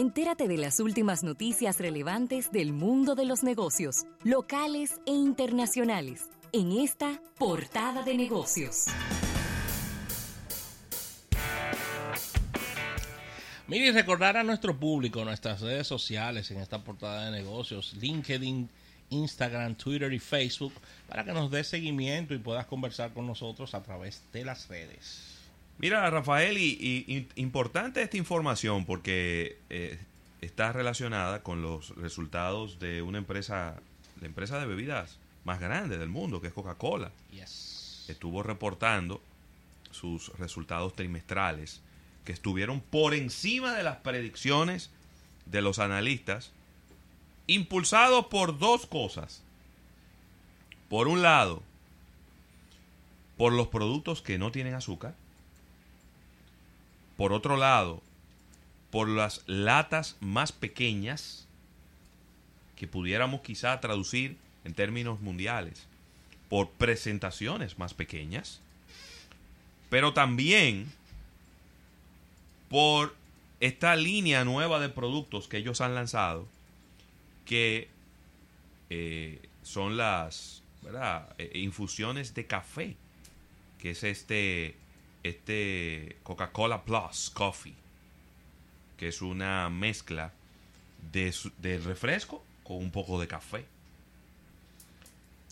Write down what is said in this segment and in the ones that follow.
Entérate de las últimas noticias relevantes del mundo de los negocios, locales e internacionales, en esta portada de negocios. Mire, recordar a nuestro público nuestras redes sociales en esta portada de negocios, LinkedIn, Instagram, Twitter y Facebook, para que nos dé seguimiento y puedas conversar con nosotros a través de las redes. Mira, Rafael, y, importante esta información porque eh, está relacionada con los resultados de una empresa, la empresa de bebidas más grande del mundo, que es Coca-Cola. Estuvo reportando sus resultados trimestrales, que estuvieron por encima de las predicciones de los analistas, impulsados por dos cosas. Por un lado, por los productos que no tienen azúcar, por otro lado, por las latas más pequeñas que pudiéramos quizá traducir en términos mundiales, por presentaciones más pequeñas, pero también por esta línea nueva de productos que ellos han lanzado, que eh, son las eh, infusiones de café, que es este este Coca-Cola Plus Coffee, que es una mezcla de, refresco con un poco de café.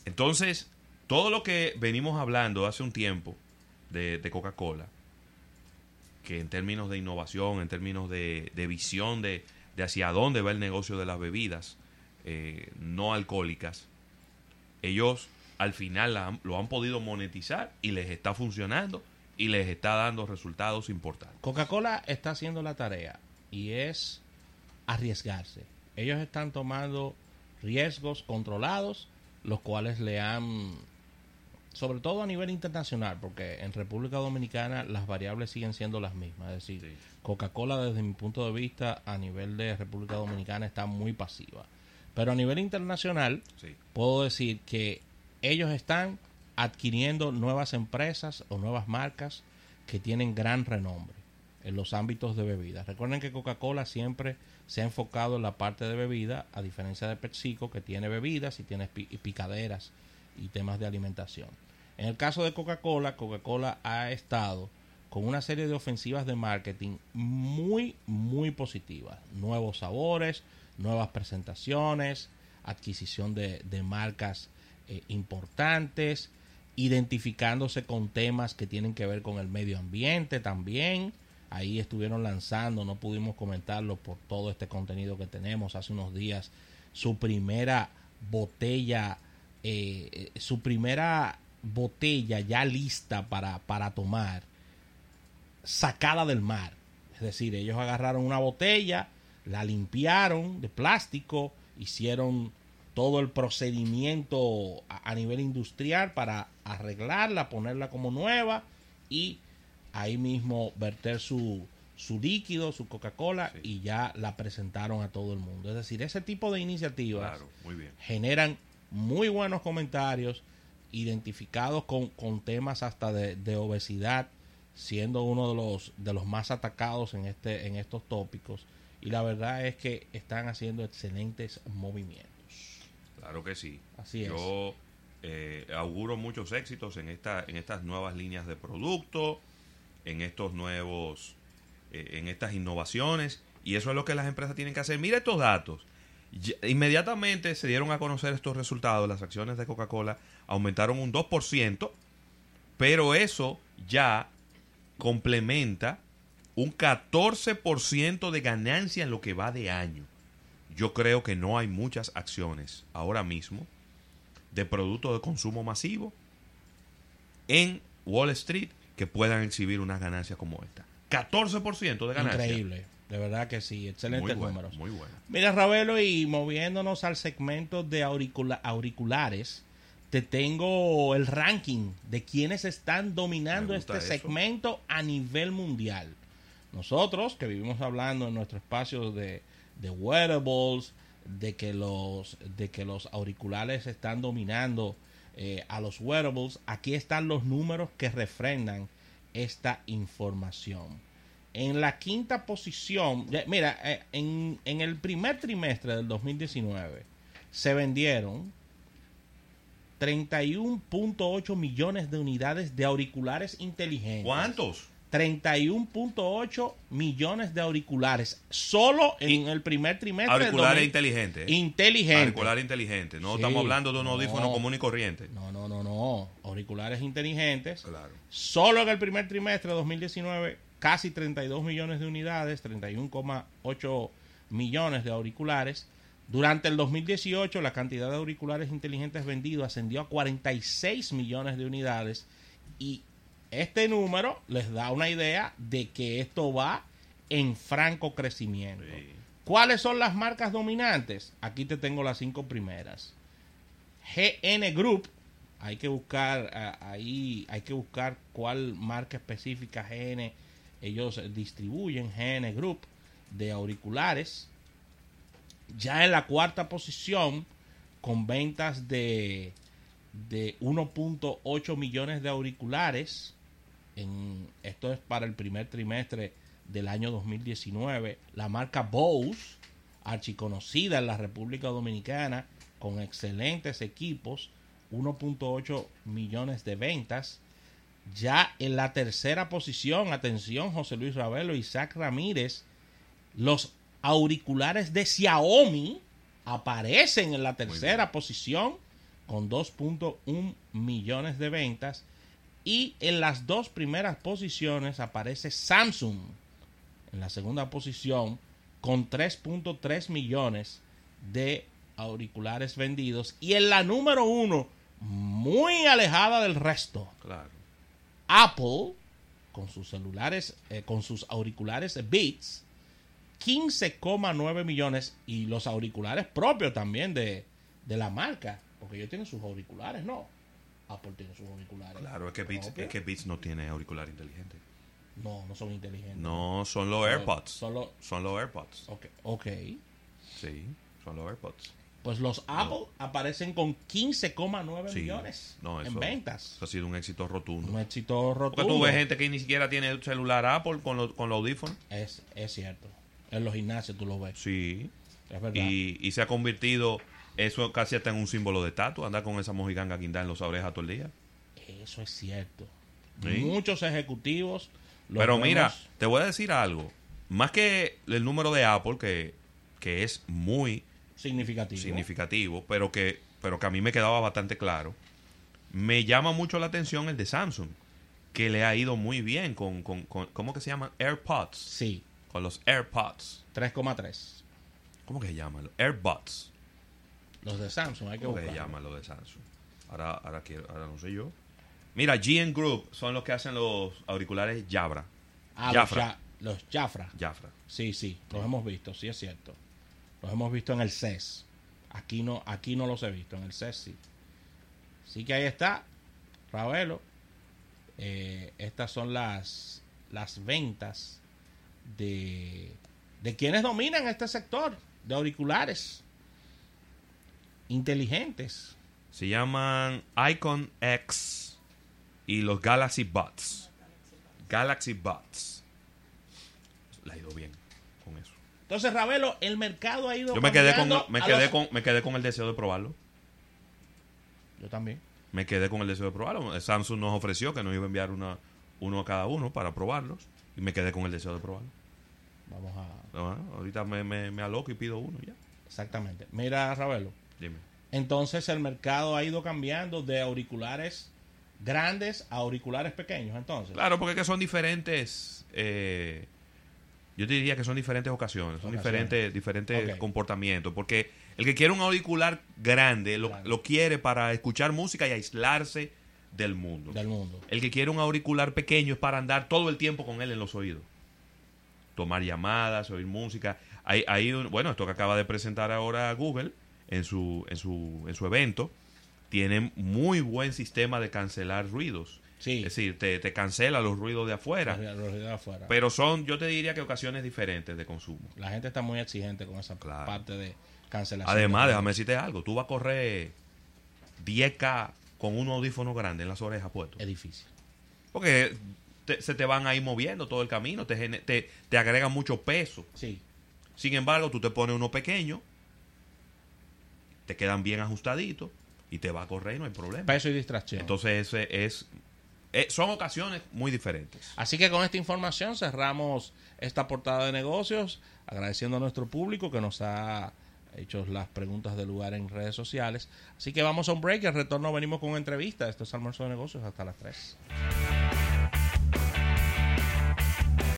Entonces, todo lo que venimos hablando hace un tiempo de, Coca-Cola, que en términos de innovación, en términos de, visión de, hacia dónde va el negocio de las bebidas eh, no alcohólicas, ellos al final lo han podido monetizar y les está funcionando y les está dando resultados importantes. Coca-Cola está haciendo la tarea y es arriesgarse. Ellos están tomando riesgos controlados, los cuales le han, sobre todo a nivel internacional, porque en República Dominicana las variables siguen siendo las mismas. Es decir, Coca-Cola desde mi punto de vista a nivel de República Dominicana está muy pasiva. Pero a nivel internacional, puedo decir que ellos están adquiriendo nuevas empresas o nuevas marcas que tienen gran renombre en los ámbitos de bebidas. Recuerden que Coca-Cola siempre se ha enfocado en la parte de bebida, a diferencia de PepsiCo que tiene bebidas y tiene picaderas y temas de alimentación. En el caso de Coca-Cola, Coca-Cola ha estado con una serie de ofensivas de marketing muy, muy positivas. Nuevos sabores, nuevas presentaciones, adquisición de, marcas eh, importantes, identificándose con temas que tienen que ver con el medio ambiente también. Ahí estuvieron lanzando, no pudimos comentarlo por todo este contenido que tenemos hace unos días, su primera botella, eh, su primera botella ya lista para, para tomar, sacada del mar. Es decir, ellos agarraron una botella, la limpiaron de plástico, hicieron todo el procedimiento a, nivel industrial para arreglarla, ponerla como nueva y ahí mismo verter su, su líquido, su Coca-Cola y ya la presentaron a todo el mundo. Es decir, ese tipo de iniciativas generan muy buenos comentarios identificados con, temas hasta de, obesidad, siendo uno de los, de los más atacados en, este, en estos tópicos. Y la verdad es que están haciendo excelentes movimientos. Claro que sí. Así Yo eh, auguro muchos éxitos en, esta, en estas nuevas líneas de producto, en estos nuevos, eh, en estas innovaciones. Y eso es lo que las empresas tienen que hacer. Mira estos datos. inmediatamente se dieron a conocer estos resultados. Las acciones de Coca-Cola aumentaron un 2%, pero eso ya complementa un 14% de ganancia en lo que va de año yo creo que no hay muchas acciones ahora mismo de productos de consumo masivo en Wall Street que puedan exhibir unas ganancias como esta. 14% de ganancias. Increíble. De verdad que sí, excelentes números. Muy bueno. Mira, Ravelo, y moviéndonos al segmento de auriculares, te tengo el ranking de quienes están dominando este segmento a nivel mundial. Nosotros, que vivimos hablando en nuestro espacio de de wearables, de que los, de que los auriculares están dominando eh, a los wearables. Aquí están los números que refrendan esta información. En la quinta posición, mira, eh, en, en el primer trimestre del 2019 se vendieron 31.8 millones de unidades de auriculares inteligentes. ¿Cuántos? 31.8 millones de auriculares solo en el primer trimestre Auriculares 2000. inteligentes. ¿eh? Inteligente. Auricular inteligente. No Sí. estamos hablando de un No. audífono común y corriente. No, no, no, no. Auriculares inteligentes. Claro. Solo en el primer trimestre de 2019, casi 32 millones de unidades, 31,8 millones de auriculares. Durante el 2018, la cantidad de auriculares inteligentes vendidos ascendió a 46 millones de unidades. Y este número les da una idea de que esto va en franco crecimiento. Sí. ¿Cuáles son las marcas dominantes? Aquí te tengo las cinco primeras. GN Group, hay que buscar ah, ahí, hay que buscar cuál marca específica GN ellos distribuyen GN Group de auriculares. Ya en la cuarta posición con ventas de de 1.8 millones de auriculares. En, esto es para el primer trimestre del año 2019. La marca Bose, archiconocida en la República Dominicana, con excelentes equipos, 1.8 millones de ventas. Ya en la tercera posición, atención, José Luis Ravelo y Isaac Ramírez, los auriculares de Xiaomi aparecen en la tercera posición con 2.1 millones de ventas. Y en las dos primeras posiciones aparece Samsung en la segunda posición con 3.3 millones de auriculares vendidos. Y en la número uno, muy alejada del resto, Claro. Apple con sus celulares, eh, con sus auriculares Beats, 15,9 millones y los auriculares propios también de, de la marca, porque ellos tienen sus auriculares, ¿no? Apple tiene sus auriculares. Claro, es que, Beats, es que Beats no tiene auricular inteligente. No, no son inteligentes. No, son los AirPods. Solo, Son los AirPods. ok. Sí, son los AirPods. Pues los Apple aparecen con 15,9 Sí. millones No, en ventas. Eso ha sido un éxito rotundo. Un éxito rotundo. Porque tú ves gente que ni siquiera tiene el celular Apple con, lo- con los audífonos. Es, es cierto. En los gimnasios tú lo ves. Sí. Es. Y, y se ha convertido eso casi hasta en un símbolo de estatus. Andar con esa mojiganga guindada en los orejas todo el día. Eso es cierto. Sí. Muchos ejecutivos. Pero vemos- mira, te voy a decir algo. Más que el número de Apple, que, que es muy significativo. significativo, pero que, pero que a mí me quedaba bastante claro, me llama mucho la atención el de Samsung, que le ha ido muy bien con, con, con ¿cómo que se llaman? AirPods. Sí, Con los AirPods. 3,3. ¿Cómo que se llaman? Los AirBuds. Los de Samsung, hay que ¿Cómo que se llaman los de Samsung? Ahora, ahora, quiero, ahora no sé yo. Mira, GN Group son los que hacen los auriculares Jabra. Ah, Jafra. los, Ja- los Jafra. Jafra. Sí, sí, los hemos visto, sí es cierto. Los hemos visto en el CES. Aquí no, aquí no los he visto, en el CES sí. Así que ahí está, Ravelo. Eh, estas son las, las ventas de, de quienes dominan este sector de auriculares inteligentes. Se llaman Icon X y los Galaxy Buds. Galaxy Buds. Le ha ido bien con eso. Entonces, Ravelo, el mercado ha ido Yo me quedé con, me quedé los- con, me quedé con el deseo de probarlo. Yo también. Me quedé con el deseo de probarlo. Samsung nos ofreció que nos iba a enviar una, uno a cada uno para probarlos. Y me quedé con el deseo de probarlo. Vamos a... No, ahorita me, me, me aloco y pido uno ya. Exactamente. Mira, Ravelo. Dime. Entonces el mercado ha ido cambiando de auriculares grandes a auriculares pequeños, entonces. Claro, porque es que son diferentes. eh, yo te diría que son diferentes ocasiones, son Ocasiones. diferentes, diferentes comportamientos. Porque el que quiere un auricular grande lo, Claro. lo quiere para escuchar música y aislarse del mundo. Del mundo. El que quiere un auricular pequeño es para andar todo el tiempo con él en los oídos. Tomar llamadas, oír música. Hay, hay un- bueno, esto que acaba de presentar ahora Google en su, en su, en su evento, tiene muy buen sistema de cancelar ruidos. Sí. Es decir, te, te cancela los ruidos de afuera. Los- los de afuera. Pero son, yo te diría que ocasiones diferentes de consumo. La gente está muy exigente con esa Claro. parte de cancelación. Además, de- déjame decirte algo. Tú vas a correr 10K con un audífono grande en las orejas puestos. Es difícil. Porque te- se te van a ir moviendo todo el camino, te, te, te agregan mucho peso. Sí. Sin embargo, tú te pones uno pequeño, te quedan bien ajustaditos y te va a correr y no hay problema. Peso y distracción. Entonces, ese es, eh, son ocasiones muy diferentes. Así que con esta información cerramos esta portada de negocios, agradeciendo a nuestro público que nos ha hecho las preguntas de lugar en redes sociales. Así que vamos a un break y al retorno venimos con una entrevista. Esto es Almuerzo de Negocios hasta las 3.